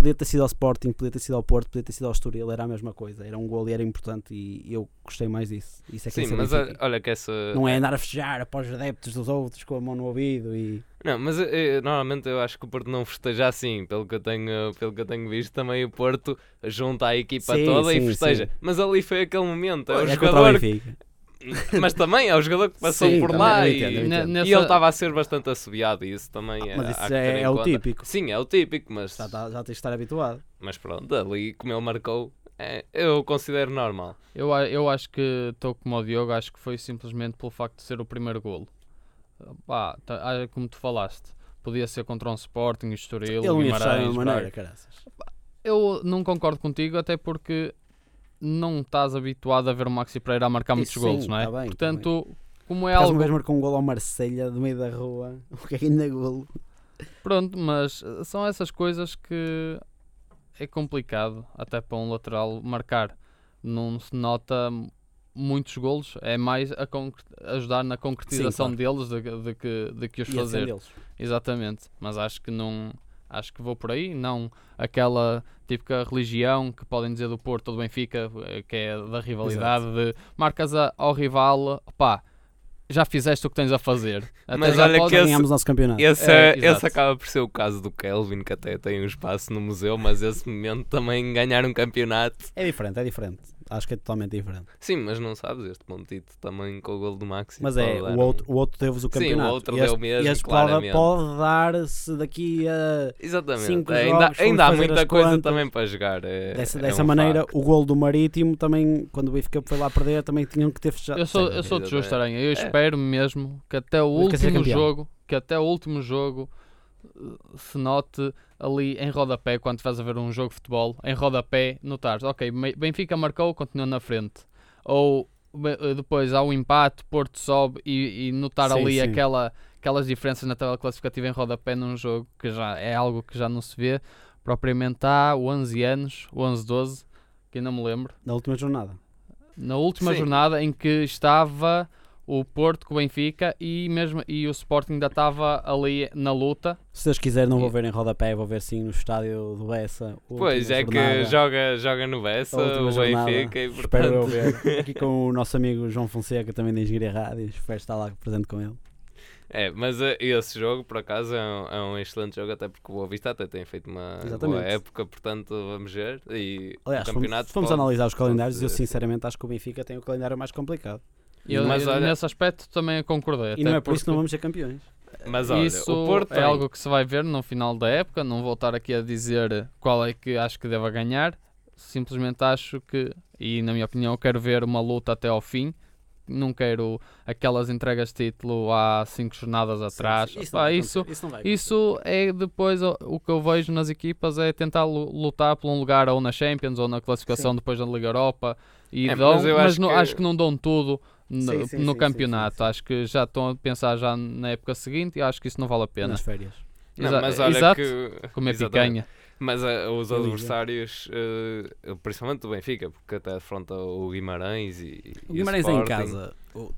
Podia ter sido ao Sporting, podia ter sido ao Porto, podia ter sido ao Estoril, era a mesma coisa. Era um golo e era importante e eu gostei mais disso. Isso é que é Sim, mas olha, olha que essa. Não é andar a festejar após os adeptos dos outros com a mão no ouvido e. Não, mas eh, eh, normalmente eu acho que o Porto não festeja assim, pelo que eu tenho, pelo que eu tenho visto, também o Porto junta a equipa Sim, toda e sim, festeja. sim. Mas ali foi aquele momento, é o é o jogador. mas também é o jogador que passou Sim, por lá eu e, entendo, eu entendo. e nessa- ele estava a ser bastante assobiado e isso também é, Mas há isso que já ter é, em é o típico. Sim, é o típico, mas, Já, tá- já tens de estar habituado. mas pronto, ali como ele marcou, é, eu considero normal. Eu, eu acho que estou como o Diogo, acho que foi simplesmente pelo facto de ser o primeiro golo. Pá, tá- ah, como tu falaste, podia ser contra um Sporting, Estoril, Ele ia Guimarães, maneira, caraças. Eu não concordo contigo, até porque não estás habituado a ver o Maxi Pereira a marcar muitos Isso golos, sim, não é? tá bem, tá Portanto, como é algo. vez marcou um gol ao Marselha do meio da rua, o que ainda golo. Pronto, mas eh, são essas coisas que é complicado até para um lateral marcar. Não se nota muitos golos, é mais a ajudar na concretização Sim, deles de, de que, de que os E fazer. deles. Exatamente, mas acho que não acho que vou por aí, não aquela típica religião que podem dizer do Porto ou do Benfica, eh, que é da rivalidade de marcas a- ao rival, pá, já fizeste o que tens a fazer. Até Mas já olha que esse- Ganhámos o nosso campeonato. Esse, É, é, exato. esse acaba por ser o caso do Kelvin, que até tem um espaço no museu, mas esse momento também ganhar um campeonato. É diferente, é diferente. Acho que é totalmente diferente. Sim, mas não sabes, este Montito também com o gol do Maxi. Mas é, o um- outro, o outro teve-vos o Sim, o campeonato. outro este, deu mesmo, este pode, claramente. pode dar-se daqui a. Exatamente. cinco É, jogos, ainda, fomos ainda há muita coisa contas. também para jogar. É, Dessa, é dessa um maneira, facto. o gol do Marítimo também, quando o Benfica foi lá perder, também tinham que ter fechado. Eu sou, eu sou de justo, Aranha. Eu É. espero mesmo que até o último jogo, que até o último jogo se note ali em rodapé, quando vais a ver um jogo de futebol, em rodapé, notares, ok, Benfica marcou, continua na frente. Ou eh, depois há o empate, Porto sobe e, e notar Sim, ali sim. Aquela, aquelas diferenças na tabela classificativa em rodapé num jogo que já é algo que já não se vê propriamente há 11 anos, 11, 12, que ainda me lembro Na última jornada. na última Sim. jornada em que estava o Porto com o Benfica e, mesmo, e o Sporting ainda estava ali na luta. Se Deus quiser, não vou ver em rodapé, vou ver sim no estádio do Bessa. Pois é que jornada. joga, joga no Bessa, o. Benfica e Espero eu portanto. ver. Aqui com o nosso amigo João Fonseca, também da Engenharia Rádio. Espero estar lá presente com ele. É, mas eh, esse jogo, por acaso, é um, é um excelente jogo, até porque o Boa Vista até tem feito uma boa Exatamente. época, portanto, vamos ver. E Aliás, o fomos, campeonato fomos pode- analisar os calendários e eu sinceramente acho que o Benfica tem o calendário mais complicado. Eu, Mas olha- nesse aspecto também concordei. E não é por isso que não vamos ser campeões. Mas olha, Isso o Porto é tem- algo que se vai ver no final da época. Não vou estar aqui a dizer qual é que acho que deva ganhar. Simplesmente acho que, e na minha opinião, quero ver uma luta até ao fim. Não quero aquelas entregas de título há cinco jornadas atrás. Isso, Pá, isso, isso não vai isso é depois o, que eu vejo nas equipas é tentar lu- lutar por um lugar ou na Champions ou na classificação Sim. depois da Liga Europa e É, dão, mas mas, acho não- que- acho que não dão tudo no, Sim, sim, no sim, campeonato. sim, sim, sim. Acho que já estão a pensar já na época seguinte e acho que isso não vale a pena. nas férias. Não, Exa- mas olha Exato, que. comer Exatamente. picanha. Mas eh, os adversários, eh, principalmente do Benfica, porque até afronta o Guimarães e. O e Guimarães é em casa. O-.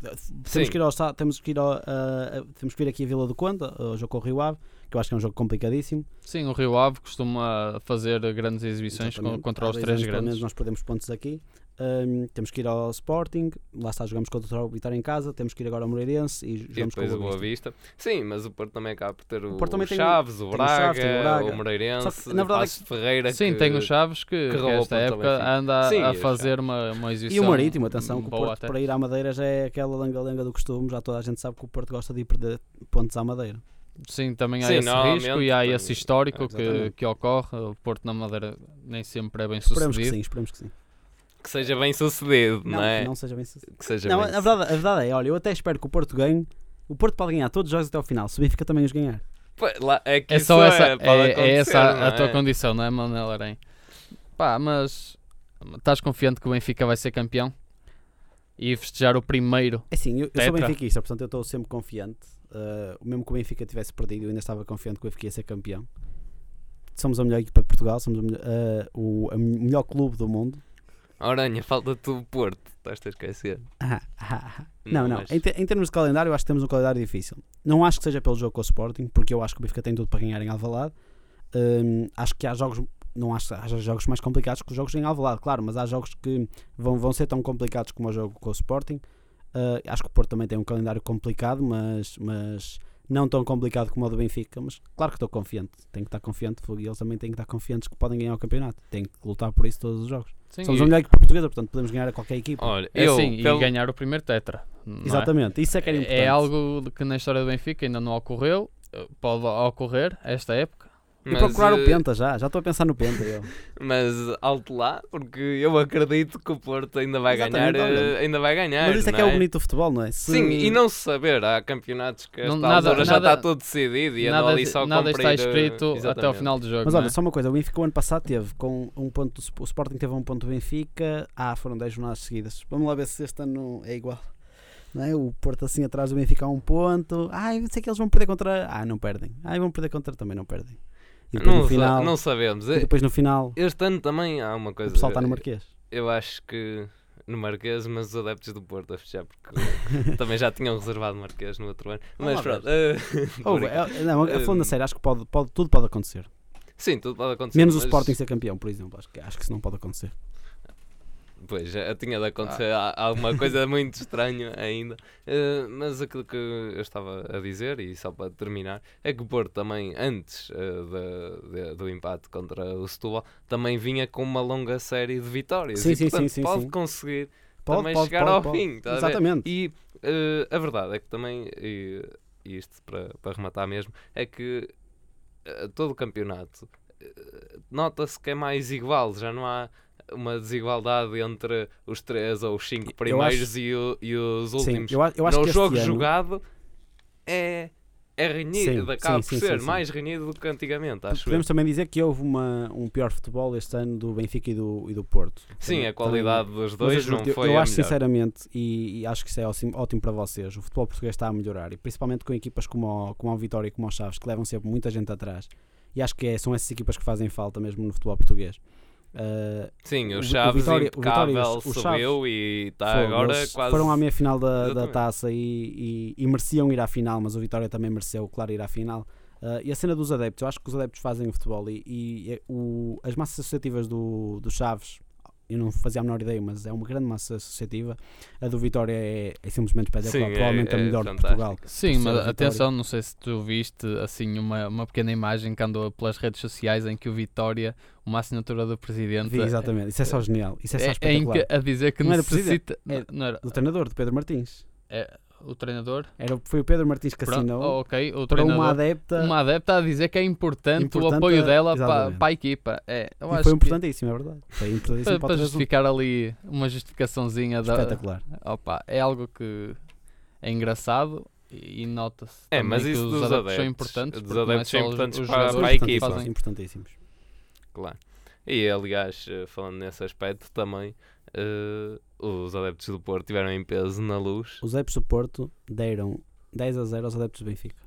Temos que ir, ao, temos que ir ao, ah, temos que vir aqui a Vila do Conde, ao jogo com o Rio Ave, que eu acho que é um jogo complicadíssimo. Sim, o Rio Ave costuma fazer grandes exibições com- Exatamente. contra os três anos, pelo menos, grandes. nós perdemos pontos aqui. Ahm, temos que ir ao Sporting, lá está, jogamos contra o Vitória em casa. Temos que ir agora ao Moreirense e E jogamos com depois o o Boa Boa Vista. Vista. Sim, mas o Porto também acaba por ter o, também o tem- Chaves, o tem o Braga, Chaves, tem o Braga. o Moreirense, que, na verdade, Passos de Ferreira. Sim, que- tem o Chaves que, que que esta época Benfica. anda Sim, a e o fazer uma, uma E exibição o Marítimo, atenção, que o Porto até. para ir à Madeira já é aquela langa-langa do costume. Já toda a gente sabe que o Porto gosta de ir perder pontos à Madeira. Sim, também há Sim, esse risco e há esse histórico que, Exatamente. que ocorre. O Porto na Madeira nem sempre é bem Esperemos que sucedido. sim, esperemos que sim. Que seja bem sucedido, não, Não, é? que não seja bem sucedido. Que seja Não, bem a verdade, a verdade é, olha, eu até espero que o Porto ganhe. O Porto pode ganhar todos os jogos até ao final, se o Benfica também os ganhar. Pô, lá- é que É isso só essa, pode é, é essa a, a tua é? condição, não é, Manuel Arém? Pá, mas estás confiante que o Benfica vai ser campeão? E festejar o primeiro? É assim, eu, eu sou benfiquista, portanto eu estou sempre confiante. Uh, mesmo que o Benfica tivesse perdido, eu ainda estava confiante que o Benfica ia ser campeão. Somos a melhor equipa de Portugal, somos a melhor, uh, o melhor clube do mundo. Aranha, falta-te o Porto, estás-te a esquecer. Ah, ah, ah. Não, não. mas- Em, em termos de calendário, eu acho que temos um calendário difícil. Não acho que seja pelo jogo com o Sporting, porque eu acho que o Benfica tem tudo para ganhar em Alvalade. Hum, acho que há jogos, não acho, há jogos mais complicados que os jogos em Alvalade, claro, mas há jogos que vão, vão ser tão complicados como o jogo com o Sporting. Uh, acho que o Porto também tem um calendário complicado, mas, mas não tão complicado como o do Benfica. Mas claro que estou confiante, tenho que estar confiante e eles também têm que estar confiantes que podem ganhar o campeonato. Têm que lutar por isso todos os jogos. Sim, Somos e- a melhor equipa portuguesa, portanto podemos ganhar a qualquer equipa. Olha, é eu, assim, pelo- e ganhar o primeiro tetra. é? Exatamente, isso é que era importante. É algo de que na história do Benfica ainda não ocorreu. eh, Pode ocorrer esta época. E procurar o eh, Penta já, já estou a pensar no Penta. Eu. Mas alto lá, porque eu acredito que o Porto ainda vai Exatamente, ganhar. olha. eh, ainda vai ganhar. Mas isso é que é não o bonito do futebol, não é? Se- Sim, e não se saber, há campeonatos que a Não- esta nada- altura já nada- está tudo decidido e andam Nada, ali só a nada está eh, escrito até ao exatamente. final do jogo. Mas não olha, é? só uma coisa, o Benfica o ano passado teve com um ponto, do Sp- o Sporting teve um ponto do Benfica, ah, foram 10 jornadas seguidas. Vamos lá ver se este ano é igual. Não é? O Porto assim atrás do Benfica a um ponto. Ai, sei que eles vão perder contra. Ah, não perdem. Ai, vão perder contra também não perdem. E depois Não, no final. não sabemos. e depois no final Este ano também há uma o coisa. pessoal está no Marquês. Eu acho que no Marquês, mas os adeptos do Porto a fechar, porque também já tinham reservado Marquês no outro ano. Mas lá pronto. eh, Oh, é- não, falando a Hum. sério, acho que pode, pode, tudo pode acontecer. Sim, tudo pode acontecer. Menos o mas- Sporting ser campeão, por exemplo. Acho que, acho que isso não pode acontecer. Pois, já tinha de acontecer Ah. alguma coisa muito estranha ainda. Eh, mas aquilo que eu estava a dizer, e só para terminar, é que o Porto também, antes eh, de- de- do empate contra o Setúbal, também vinha com uma longa série de vitórias. Sim, e, sim, portanto, sim, pode conseguir Pode, também pode, chegar pode, ao fim. tá? Exatamente. E eh, a verdade é que também, e, isto para, para rematar mesmo, é que todo o campeonato nota-se que é mais igual, já não há uma desigualdade entre os três ou os cinco Eu primeiros acho- e, o- e os Sim, últimos. eu, a- eu acho no que jogo ano- jogado é, é renhido, Sim, acaba sim, por sim, ser sim, sim. mais renhido do que antigamente, acho eu. Podemos também dizer que houve uma, um pior futebol este ano do Benfica e do, e do Porto. Sim, Também- a qualidade dos Mas dois eu não eu- foi Eu acho melhor. sinceramente, e, e acho que isso é ótimo, ótimo para vocês, o futebol português está a melhorar, e principalmente com equipas como o, como o Vitória e como o Chaves, que levam sempre muita gente atrás. E acho que é- são essas equipas que fazem falta mesmo no futebol português. Uh, Sim, O o Vi- o Chaves Vitória- o Vitória impecável os- os subiu e está agora quase. foram à meia final da, da taça e, e- e mereciam ir à final, mas o Vitória também mereceu, claro, ir à final. Uh, e a cena dos adeptos, eu acho que os adeptos fazem o futebol e, e, é o- as massas associativas do, do Chaves, eu não fazia a menor ideia, mas é uma grande massa associativa. A do Vitória é, é simplesmente espetacular, Sim, é- provavelmente a é melhor de. Portugal. Sim, mas atenção, não sei se tu viste assim uma, uma pequena imagem que andou pelas redes sociais em que o Vitória, uma assinatura do presidente, Vi, exatamente, isso é só genial, isso é só é, é em espetacular. que- a dizer que Não era necessita. presidente, não, não era Do treinador, de Pedro Martins. é, o treinador. Era, foi o Pedro Martins que Pronto, assinou oh, ok, o para treinador. uma adepta. uma adepta a dizer que é importante, Importante o apoio a- dela para, para a equipa. É, eu e acho foi que importantíssimo, é verdade. Foi importantíssimo para, para, para o 3-1. justificar ali uma justificaçãozinha da. Espetacular. Opa, é algo que é engraçado e, nota-se. É, mas que isso os dos adeptos adeptos, são importantes. dos é adeptos são os- importantes os para- jogadores para a que equipa. importantíssimos. Claro. E aliás, eh, falando nesse aspecto também, eh, os adeptos do Porto tiveram em peso na luz. Os adeptos do Porto deram 10 a 0 aos adeptos do Benfica.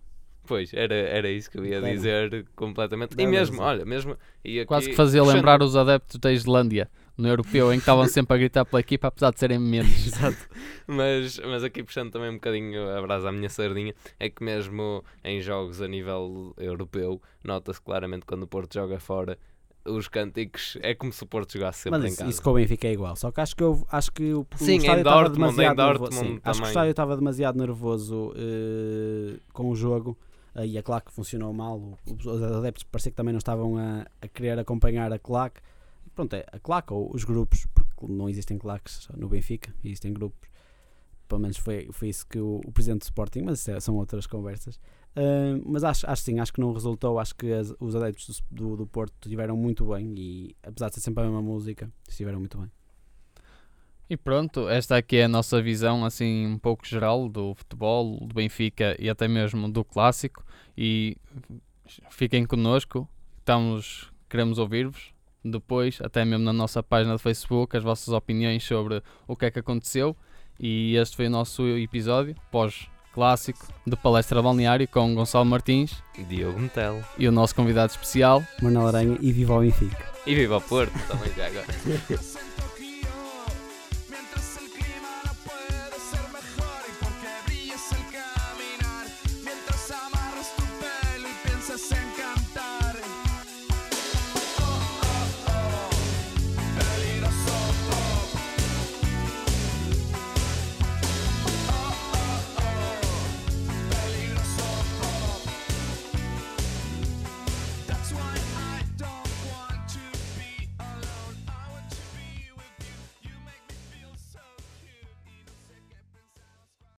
Pois, era, era isso que eu ia Deram. dizer completamente. E mesmo, razão. olha, mesmo. E aqui, Quase que fazia lembrar os adeptos da Islândia no europeu, em que estavam sempre a gritar pela equipa, apesar de serem menos. Exato. Mas, mas aqui puxando também um bocadinho a brasa à minha sardinha, é que mesmo em jogos a nível europeu, nota-se claramente quando o Porto joga fora, os cânticos é como se o Porto jogasse sempre Mas em isso, casa. isso com o Benfica é igual. Só que acho que, eu, acho que o, o Sim, em estádio estava em demasiado nervoso. Dortmund Sim, acho que o estádio estava demasiado nervoso eh, com o jogo. eh, e a claque funcionou mal. O- Os adeptos parecia que também não estavam a, a querer acompanhar a claque. Pronto, é a claque ou os grupos, porque não existem claques no Benfica, existem grupos. Pelo menos foi, foi isso que o, o presidente do Sporting, mas é- são outras conversas. Uh, mas acho, acho sim, acho que não resultou. Acho que as- os adeptos do, do, do Porto estiveram muito bem e, apesar de ser sempre a mesma música, estiveram muito bem. E pronto, esta aqui é a nossa visão assim um pouco geral do futebol, do Benfica e até mesmo do clássico. E fiquem connosco, estamos, queremos ouvir-vos. Depois, até mesmo na nossa página de Facebook, as vossas opiniões sobre o que é que aconteceu. E este foi o nosso episódio pós-clássico de Palestra Balneário com Gonçalo Martins Diogo Metel. e o nosso convidado especial. Manuel Aranha e viva o Benfica. E viva o Porto também já agora.